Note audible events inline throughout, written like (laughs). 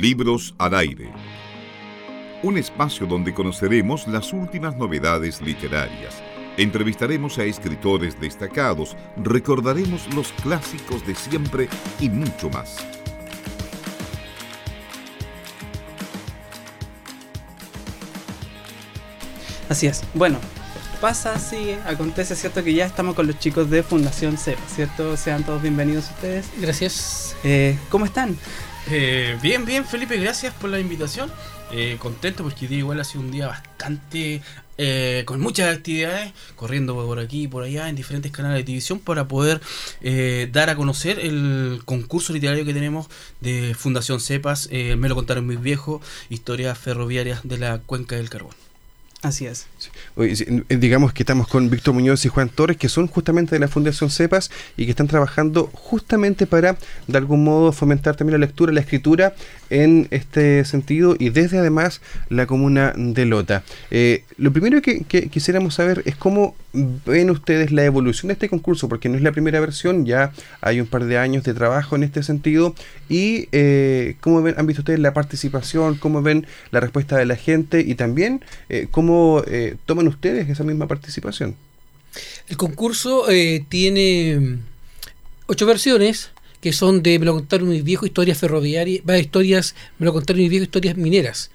Libros al aire. Un espacio donde conoceremos las últimas novedades literarias. Entrevistaremos a escritores destacados, recordaremos los clásicos de siempre y mucho más. Así es. Bueno, pasa así, acontece, ¿cierto? Que ya estamos con los chicos de Fundación CEPA, ¿cierto? Sean todos bienvenidos ustedes. Gracias. Eh, ¿Cómo están? Eh, bien, bien, Felipe, gracias por la invitación. Eh, contento porque igual ha sido un día bastante eh, con muchas actividades, corriendo por aquí y por allá en diferentes canales de televisión para poder eh, dar a conocer el concurso literario que tenemos de Fundación Cepas. Eh, me lo contaron mis viejos, historias ferroviarias de la cuenca del carbón. Así es. Eh, digamos que estamos con Víctor Muñoz y Juan Torres, que son justamente de la Fundación CEPAS y que están trabajando justamente para, de algún modo, fomentar también la lectura, la escritura en este sentido y desde además la comuna de Lota. Eh, lo primero que, que quisiéramos saber es cómo ven ustedes la evolución de este concurso, porque no es la primera versión, ya hay un par de años de trabajo en este sentido, y eh, cómo ven, han visto ustedes la participación, cómo ven la respuesta de la gente y también eh, cómo eh, toman ustedes esa misma participación. El concurso eh, tiene mm, ocho versiones que son de me lo contaron mis viejos historias ferroviarias, va historias, me lo contaron mis viejos historias mineras.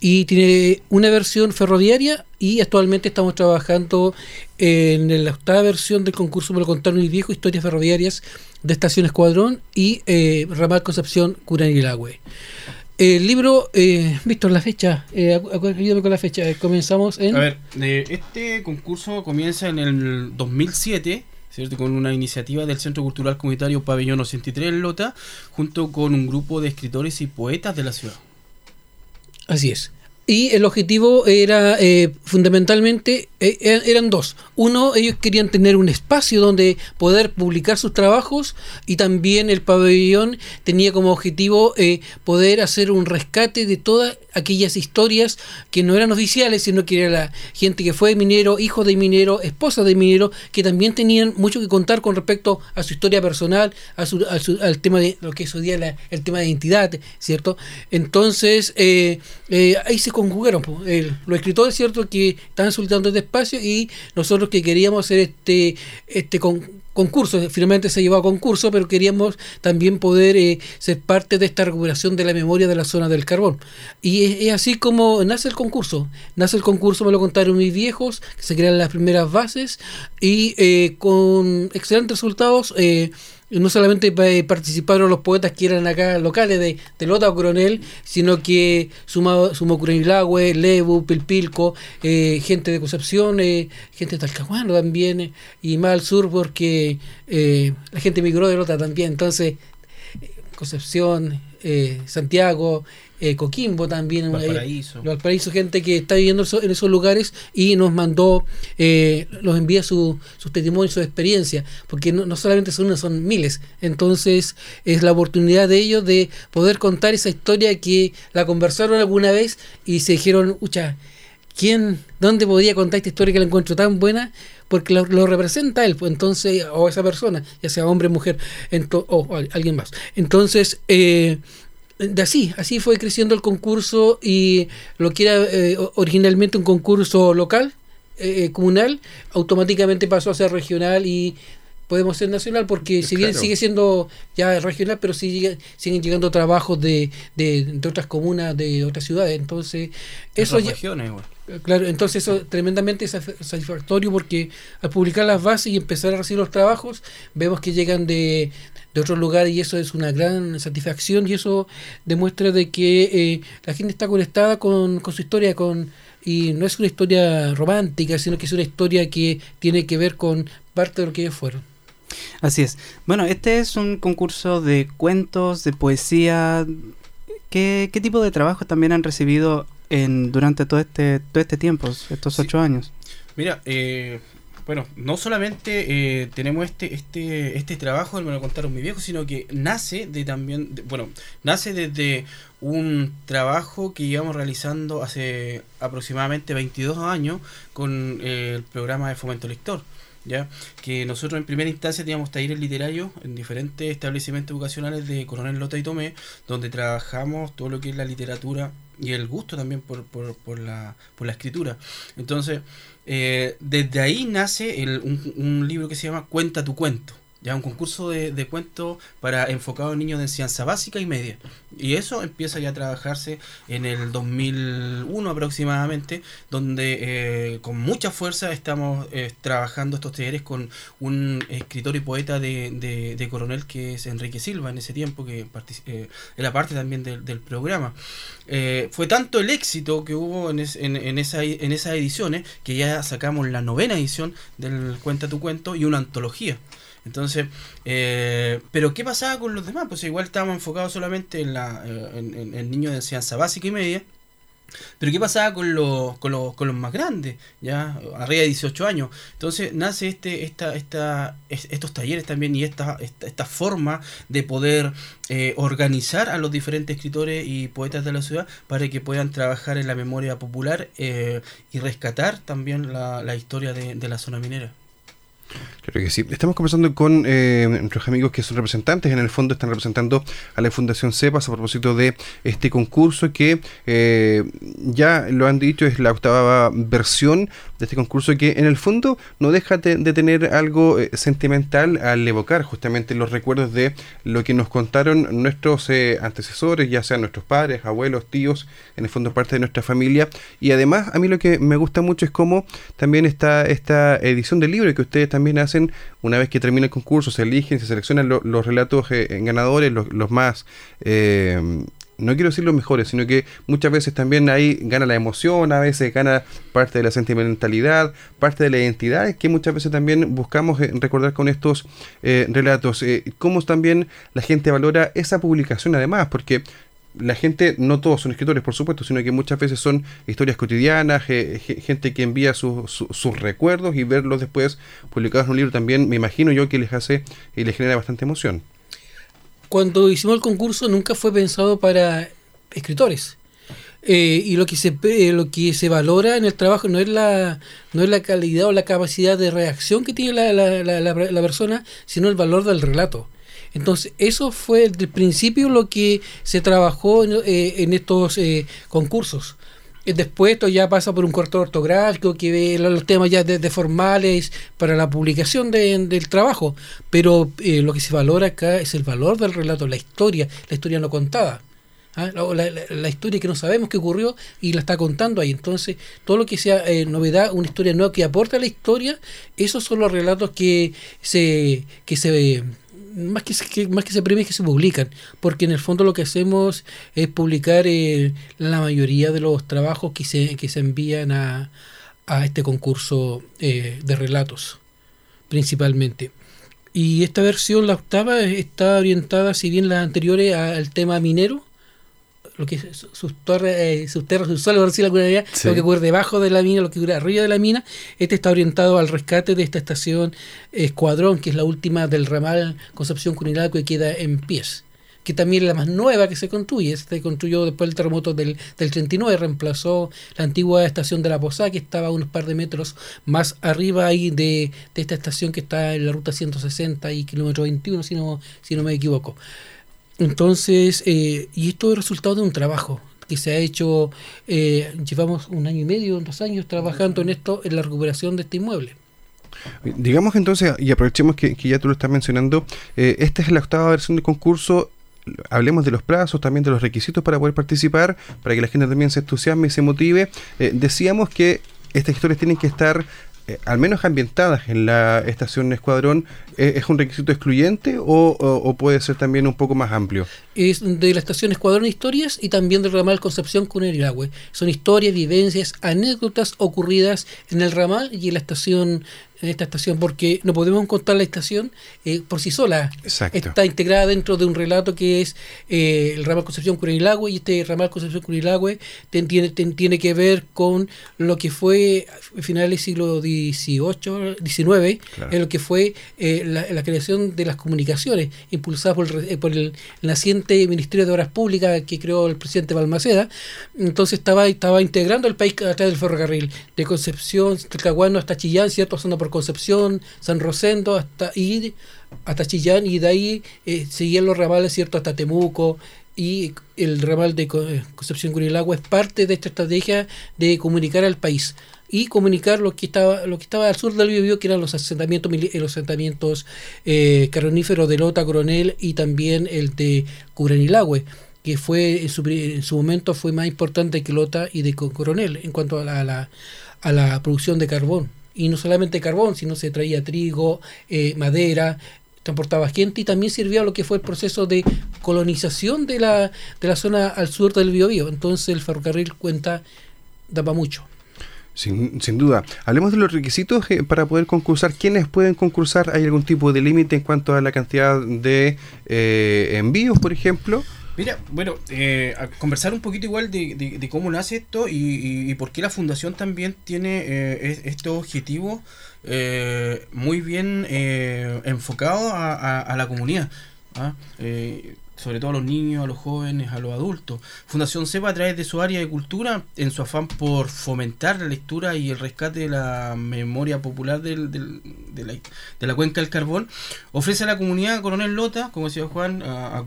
Y tiene una versión ferroviaria y actualmente estamos trabajando en la octava versión del concurso me lo contaron mis viejos historias ferroviarias de Estación Escuadrón y eh, Ramal Concepción Curanilagüe. El libro, eh, Víctor, la fecha, eh, ayúdame con la fecha, eh, comenzamos en... A ver, eh, este concurso comienza en el 2007, ¿cierto? Con una iniciativa del Centro Cultural Comunitario Pabellón 83 en Lota, junto con un grupo de escritores y poetas de la ciudad. Así es. Y el objetivo era eh, fundamentalmente, eh, er- eran dos. Uno, ellos querían tener un espacio donde poder publicar sus trabajos y también el pabellón tenía como objetivo eh, poder hacer un rescate de todas aquellas historias que no eran oficiales, sino que era la gente que fue minero, hijo de minero, esposa de minero, que también tenían mucho que contar con respecto a su historia personal, a su, a su- al tema de lo que es día la- el tema de identidad, ¿cierto? Entonces, eh, eh, ahí se conjugaron po, el- los escritores, ¿cierto?, que estaban solicitando este espacio y nosotros que queríamos hacer este, este con- concurso, finalmente se llevó a concurso, pero queríamos también poder eh, ser parte de esta recuperación de la memoria de la zona del carbón. Y es, es así como nace el concurso. Nace el concurso, me lo contaron mis viejos, que se crean las primeras bases y eh, con excelentes resultados. eh, no solamente eh, participaron los poetas que eran acá locales de, de Lota o Coronel, sino que sumado, sumó Curanilagüe, Lebu, Pilpilco, eh, gente de Concepción, eh, gente de Talcahuano también, y más al sur porque eh, la gente migró de Lota también. Entonces, Concepción, eh, Santiago, eh, Coquimbo también. Valparaíso. Valparaíso, gente que está viviendo en esos lugares y nos mandó, eh, nos envía su, sus testimonios, su experiencia, porque no, no solamente son uno, son miles. Entonces es la oportunidad de ellos de poder contar esa historia que la conversaron alguna vez y se dijeron, ucha, ¿quién, dónde podría contar esta historia que la encuentro tan buena? Porque lo, representa él, pues, entonces, o esa persona, ya sea hombre, mujer, o al- alguien más. Entonces, eh, de así, así fue creciendo el concurso y lo que era eh, originalmente un concurso local, eh, comunal, automáticamente pasó a ser regional y podemos ser nacional porque si bien Claro. sigue siendo ya regional, pero sigue, siguen llegando trabajos de, de, de otras comunas, de otras ciudades. Entonces, eso ya, regiones, igual. Claro, entonces eso es tremendamente satisfactorio porque al publicar las bases y empezar a recibir los trabajos, vemos que llegan de, de otros lugares y eso es una gran satisfacción y eso demuestra de que eh, la gente está conectada con, con su historia con y no es una historia romántica, sino que es una historia que tiene que ver con parte de lo que ellos fueron. Así es. Bueno, este es un concurso de cuentos, de poesía. ¿Qué, qué tipo de trabajos también han recibido en, durante todo este, todo este tiempo, estos Sí. ocho años? Mira, eh, bueno, no solamente eh, tenemos este, este, este trabajo, me lo contaron mis viejos, sino que nace de también, de- bueno, nace desde un trabajo que íbamos realizando hace aproximadamente 22 años con eh, el programa de Fomento Lector. Ya que nosotros en primera instancia teníamos talleres literarios en diferentes establecimientos educacionales de Coronel Lota y Tomé, donde trabajamos todo lo que es la literatura y el gusto también por, por, por, la, por la escritura. Entonces, eh, desde ahí nace el, un, un libro que se llama Cuenta tu cuento ya un concurso de, de cuentos para enfocado en niños de enseñanza básica y media. Y eso empieza ya a trabajarse en el 2001 aproximadamente, donde eh, con mucha fuerza estamos eh, trabajando estos talleres con un escritor y poeta de, de, de, Coronel que es Enrique Silva en ese tiempo, que eh, era parte también del, del programa. Eh, fue tanto el éxito que hubo en, es, en, en, esa, en esas ediciones que ya sacamos la novena edición del Cuenta tu cuento y una antología. Entonces, eh, pero ¿qué pasaba con los demás? Pues igual estábamos enfocados solamente en, la, eh, en, de enseñanza básica y media. Pero ¿qué pasaba con los, con los, con los más grandes? ya Arriba de 18 años. Entonces nace este, esta, esta, estos talleres también y esta, esta, esta forma de poder eh, organizar a los diferentes escritores y poetas de la ciudad para que puedan trabajar en la memoria popular eh, y rescatar también la, historia de la zona minera. Claro que sí. Estamos conversando con eh, nuestros amigos que son representantes, en el fondo están representando a la Fundación CEPAS a propósito de este concurso que eh, ya lo han dicho, es la octava versión de este concurso que en el fondo no deja de, tener algo eh, sentimental al evocar justamente los recuerdos de lo que nos contaron nuestros antecesores, ya sean nuestros padres, abuelos, tíos, en el fondo parte de nuestra familia. Y además a mí lo que me gusta mucho es cómo también está esta edición del libro que ustedes también hacen una vez que termina el concurso, se eligen, se seleccionan lo, los relatos eh, ganadores, los, los más... Eh, no quiero decir los mejores, sino que muchas veces también ahí gana la emoción, a veces gana parte de la sentimentalidad, parte de la identidad, que muchas veces también buscamos eh, recordar con estos eh, relatos. Eh, cómo también la gente valora esa publicación además, porque la gente, no todos son escritores, por supuesto, sino que muchas veces son historias cotidianas, eh, gente que envía su, su, sus recuerdos y verlos después publicados en un libro también, me imagino yo que les hace y les genera bastante emoción. Cuando hicimos el concurso nunca fue pensado para escritores. Eh, y lo que se eh, lo que se valora en el trabajo no es la no es la calidad o la capacidad de reacción que tiene la, la, la, la persona, sino el valor del relato. Entonces, eso fue desde el principio lo que se trabajó en, eh, estos eh, concursos. Después esto ya pasa por un corto ortográfico que ve los temas ya de, de formales para la publicación de, del trabajo. Pero eh, lo que se valora acá es el valor del relato, la historia, la historia no contada. ¿ah? La, historia que no sabemos qué ocurrió y la está contando ahí. Entonces, todo lo que sea eh, novedad, una historia nueva que aporta a la historia, esos son los relatos que se, que se más que, que, más que se premien, que se publican, porque en el fondo lo que hacemos es publicar eh, la mayoría de los trabajos que se, que se envían a, a este concurso eh, de relatos, principalmente. Y esta versión, la octava, está orientada, si bien las anteriores, al tema minero, lo que sus torres, eh, sus terras, sus suelos, decir alguna idea, sí. lo que ocurre debajo de la mina, lo que ocurre arriba de la mina, este está orientado al rescate de esta estación Escuadrón, que es la última del ramal Concepción Cunilaco que queda en pies que también es la más nueva que se construye. Se construyó después del terremoto del, del 39, reemplazó la antigua estación de la Posada, que estaba a unos par de metros más arriba ahí de, de esta estación que está en la ruta 160 y kilómetro 21, si no, si no me equivoco. Entonces, eh, y esto es resultado de un trabajo que se ha hecho, eh, llevamos un año y medio, dos años trabajando en esto, en la recuperación de este inmueble. Digamos entonces, y aprovechemos que, ya tú lo estás mencionando, eh, esta es la octava versión del concurso, hablemos de los plazos, también de los requisitos para poder participar, para que la gente también se entusiasme y se motive. Eh, decíamos que estas historias tienen que estar eh, al menos ambientadas en la estación Escuadrón, ¿es un requisito excluyente o, puede ser también un poco más amplio? Es de la estación Escuadrón Historias y también del ramal Concepción Cunerilagüe. Son historias, vivencias, anécdotas ocurridas en el ramal y en la estación en esta estación, porque no podemos contar la estación eh, por sí sola. Exacto. Está integrada dentro de un relato que es eh, el ramal Concepción Curilagüe, y este ramal Concepción Curilagüe tiene, tiene que ver con lo que fue a finales del siglo XVIII, XIX, claro. en lo que fue eh, la, la, creación de las comunicaciones, impulsada por el, por el naciente Ministerio de Obras Públicas que creó el presidente Balmaceda. Entonces estaba, estaba integrando el país a través del ferrocarril, de Concepción, Talcahuano hasta Chillán, ¿cierto? Pasando por Concepción, San Rosendo, hasta ir hasta Chillán y de ahí eh, seguían los ramales, ¿cierto? Hasta Temuco y el ramal de eh, Concepción Curilagua es parte de esta estrategia de comunicar al país y comunicar lo que estaba lo que estaba al sur del Biobío que eran los asentamientos los asentamientos eh, de Lota Coronel y también el de Curanilagüe que fue en su, en su momento fue más importante que Lota y de Coronel en cuanto a la, a la, producción de carbón y no solamente carbón sino se traía trigo eh, madera transportaba gente y también sirvió a lo que fue el proceso de colonización de la, de la zona al sur del Biobío. Entonces el ferrocarril cuenta, daba mucho. Sin, sin, duda. Hablemos de los requisitos eh, para poder concursar. ¿Quiénes pueden concursar? ¿Hay algún tipo de límite en cuanto a la cantidad de eh, envíos, por ejemplo? Mira, bueno, eh, conversar un poquito igual de, cómo nace esto y, por qué la fundación también tiene eh, estos objetivos eh, muy bien eh, enfocados a, la comunidad. ¿ah? Sobre todo a los niños, a los jóvenes, a los adultos. Fundación CEPA, a través de su área de cultura, en su afán por fomentar la lectura y el rescate de la memoria popular del, de, la, de, la, cuenca del carbón, ofrece a la comunidad Coronel Lota, como decía Juan, a, a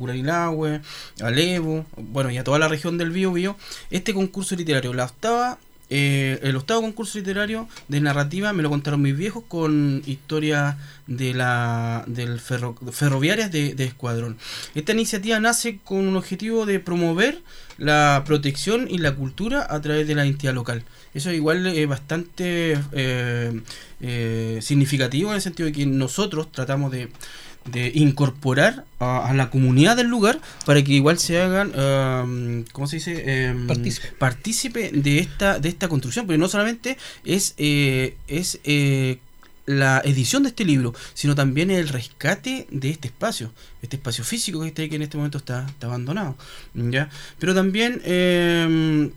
a Levo, bueno, y a toda la región del Bío Bío, este concurso literario, la octava eh, el octavo concurso literario de narrativa me lo contaron mis viejos con historias de la del ferro, ferroviarias de, Escuadrón. Esta iniciativa nace con un objetivo de promover la protección y la cultura a través de la entidad local. Eso igual es bastante eh, eh, significativo en el sentido de que nosotros tratamos de de incorporar a, la comunidad del lugar para que igual se hagan, um, ¿cómo se dice? Em, partícipe. de esta, de esta construcción, pero no solamente es, eh, es eh, la edición de este libro, sino también el rescate de este espacio, este espacio físico que, que en este momento está, está abandonado. ¿ya? Pero también, em,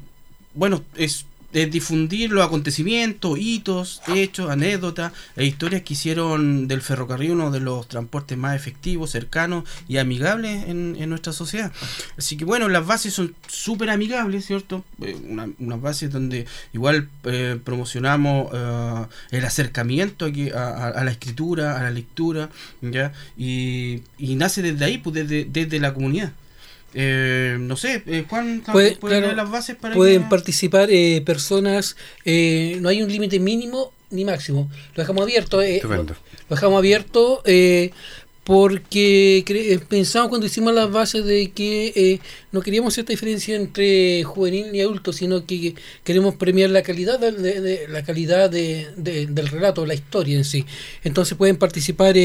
bueno, es de difundir los acontecimientos, hitos, hechos, anécdotas e historias que hicieron del ferrocarril uno de los transportes más efectivos, cercanos y amigables en, nuestra sociedad. Así que bueno, las bases son súper amigables, ¿cierto? Eh, una, unas bases donde igual eh, promocionamos eh, el acercamiento a, a, la escritura, a la lectura, ¿ya? Y, y nace desde ahí, pues desde, desde la comunidad. Eh, no sé, eh, Juan, Puede, las bases para Pueden participar eh, personas, eh, no hay un límite mínimo ni máximo. Lo dejamos abierto. Eh, lo, dejamos abierto porque pensamos cuando hicimos las bases de que no queríamos esta diferencia entre juvenil y adulto, sino que queremos premiar la calidad de, la calidad de, del relato, la historia en sí. Entonces pueden participar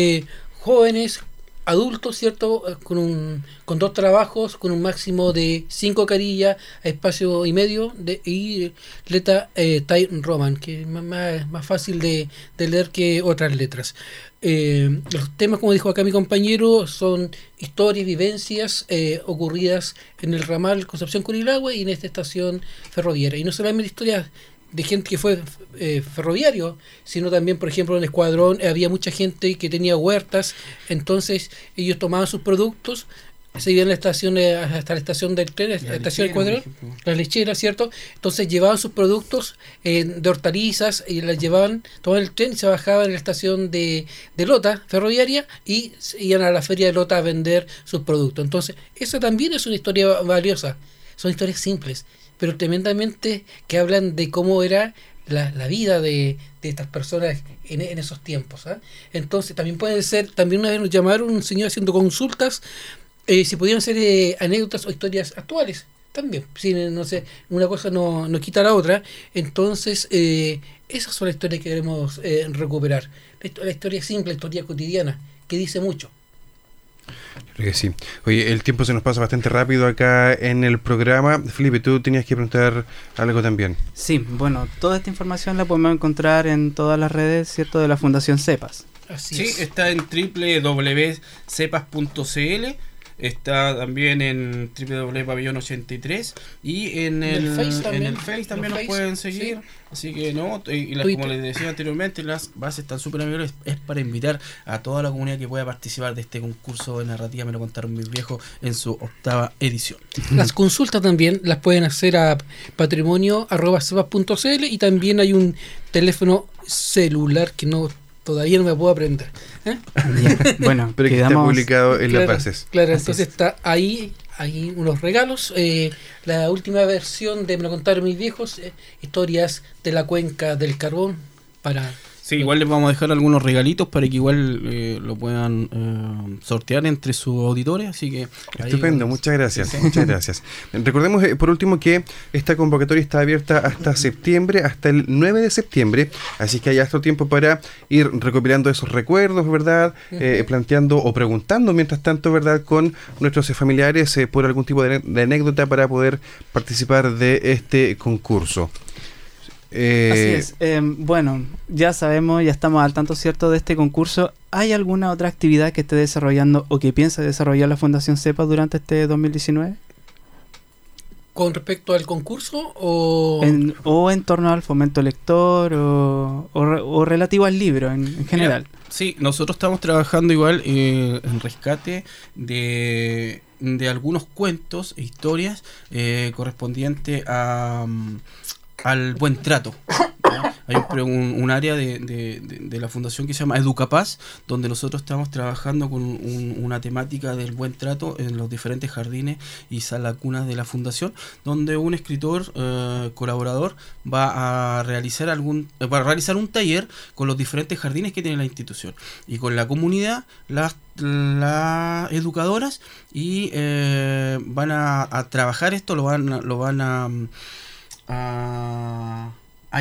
jóvenes, adultos, ¿cierto? Eh, con, un, con dos trabajos, con un máximo de cinco carillas a espacio y medio, de, y letra eh, Roman, que es más, más fácil de, leer que otras letras. Eh, los temas, como dijo acá mi compañero, son historias, vivencias eh, ocurridas en el ramal Concepción Curilagüe y en esta estación ferroviaria. Y no solamente historias de gente que fue eh, ferroviario, sino también, por ejemplo, en el escuadrón había mucha gente que tenía huertas, entonces ellos tomaban sus productos, se iban a la estación, eh, hasta la estación del tren, la, estación del escuadrón, la lechera, ¿cierto? Entonces llevaban sus productos eh, de hortalizas y las llevaban, tomaban el tren y se bajaban en la estación de, de Lota, ferroviaria, y iban a la feria de Lota a vender sus productos. Entonces, esa también es una historia valiosa, son historias simples pero tremendamente que hablan de cómo era la, la vida de, de, estas personas en, en esos tiempos. ¿ah? Entonces también pueden ser, también una vez nos llamaron un señor haciendo consultas, eh, si podían ser eh, anécdotas o historias actuales. También, si no sé, una cosa no, no quita la otra. Entonces, eh, esas son las historias que queremos recuperar. La, la historia simple, la historia cotidiana, que dice mucho. Creo que sí. Oye, el tiempo se nos pasa bastante rápido acá en el programa. Felipe, tú tenías que preguntar algo también. Sí, bueno, toda esta información la podemos encontrar en todas las redes, ¿cierto? De la Fundación CEPAS. sí, está en www.cepas.cl Está también en www.pabellón83 y en el, Face también, en el face también nos pueden seguir. Así que no, y, como les decía anteriormente, las bases están súper amigables. Es para invitar a toda la comunidad que pueda participar de este concurso de narrativa. Me lo contaron mis viejos en su octava edición. Las consultas también las pueden hacer a patrimonio.cl y también hay un teléfono celular que no todavía no me puedo aprender. ¿eh? (laughs) Bueno, (laughs) Pero que está publicado en claro, las bases. Claro, entonces está ahí, hay unos regalos. eh, la última versión de Me lo contaron mis viejos, eh, historias de la cuenca del carbón para Sí, igual les vamos a dejar algunos regalitos para que igual eh, lo puedan eh, sortear entre sus auditores, así que... Estupendo, muchas gracias, Sí, sí. muchas gracias. (laughs) Recordemos eh, por último que esta convocatoria está abierta hasta septiembre, hasta el 9 de septiembre, así que hay harto tiempo para ir recopilando esos recuerdos, ¿verdad? Eh, planteando o preguntando mientras tanto, ¿verdad? Con nuestros eh, familiares por algún tipo de, de anécdota para poder participar de este concurso. Eh, Así es. Eh, bueno, ya sabemos, ya estamos al tanto cierto de este concurso. ¿Hay alguna otra actividad que esté desarrollando o que piense desarrollar la Fundación CEPA durante este 2019? con respecto al concurso o En- o en torno al fomento lector o, o re- o relativo al libro en, en general. Sí, nosotros estamos trabajando igual eh, en rescate de, de algunos cuentos e historias eh, correspondientes a, mm, al buen trato. Hay un, un- área de, de- la fundación que se llama Educapaz, donde nosotros estamos trabajando con un- una temática del buen trato en los diferentes jardines y salacunas de la fundación, donde un escritor eh, colaborador va a realizar algún eh, realizar un taller con los diferentes jardines que tiene la institución y con la comunidad, las las educadoras y eh, van a, trabajar esto, lo van lo van a, mm, a,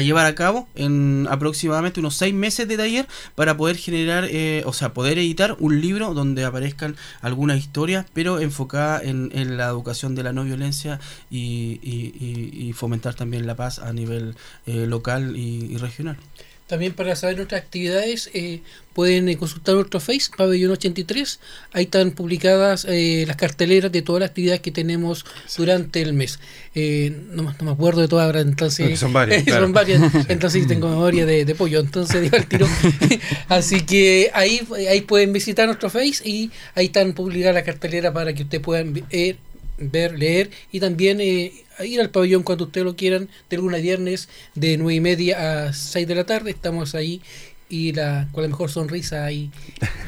llevar a cabo en aproximadamente unos seis meses de taller para poder generar, eh, o sea, poder editar un libro donde aparezcan algunas historias, pero enfocada en, la educación de la no violencia y, y- fomentar también la paz a nivel eh, local y regional. También para saber nuestras actividades eh, pueden eh, consultar nuestro Face, Pabellón 83. Ahí están publicadas eh, las carteleras de todas las actividades que tenemos durante el mes. Eh, no, me- no me acuerdo de todas entonces... Son varias, (laughs) claro. Son varias, entonces tengo memoria de, de pollo, entonces digo tiro. (laughs) Así que ahí, ahí pueden visitar nuestro Face y ahí están publicadas las carteleras para que ustedes puedan ver, ver leer y también eh, ir al pabellón cuando ustedes lo quieran, de lunes a viernes, de nueve y media a 6 de la tarde. Estamos ahí y la, con la mejor sonrisa ahí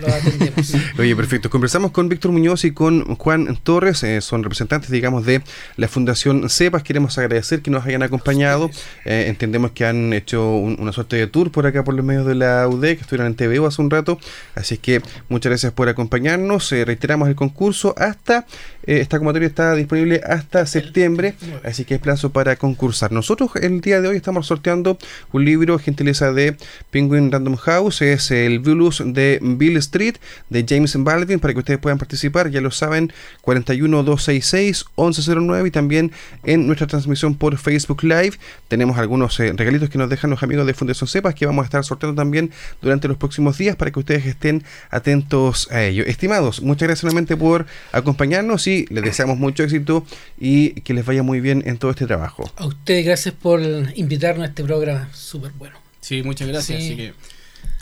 lo atendemos. (laughs) Oye, perfecto. Conversamos con Víctor Muñoz y con Juan Torres, eh, son representantes, digamos, de la Fundación CEPAS. Queremos agradecer que nos hayan acompañado. Eh, entendemos que han hecho un- una suerte de tour por acá, por los medios de la UD, que estuvieron en TVO hace un rato. Así que muchas gracias por acompañarnos. Eh, reiteramos el concurso hasta, eh, esta convocatoria está disponible hasta septiembre, así que es plazo para concursar. Nosotros el día de hoy estamos sorteando un libro, gentileza de Penguin Random House, es el Blues de Bill Street de James Baldwin para que ustedes puedan participar, ya lo saben, 41266-1109 y también en nuestra transmisión por Facebook Live tenemos algunos eh, regalitos que nos dejan los amigos de Fundación Cepas que vamos a estar sorteando también durante los próximos días para que ustedes estén atentos a ello. Estimados, muchas gracias nuevamente por acompañarnos y les deseamos mucho éxito y que les vaya muy bien en todo este trabajo. A ustedes gracias por invitarnos a este programa súper bueno. Sí, muchas gracias. Sí. Así que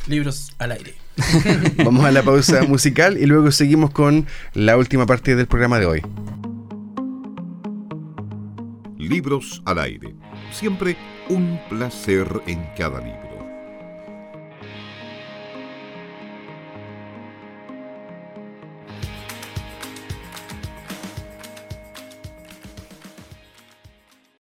libros al aire. (laughs) Vamos a la pausa musical y luego seguimos con la última parte del programa de hoy. Libros al aire. Siempre un placer en cada libro.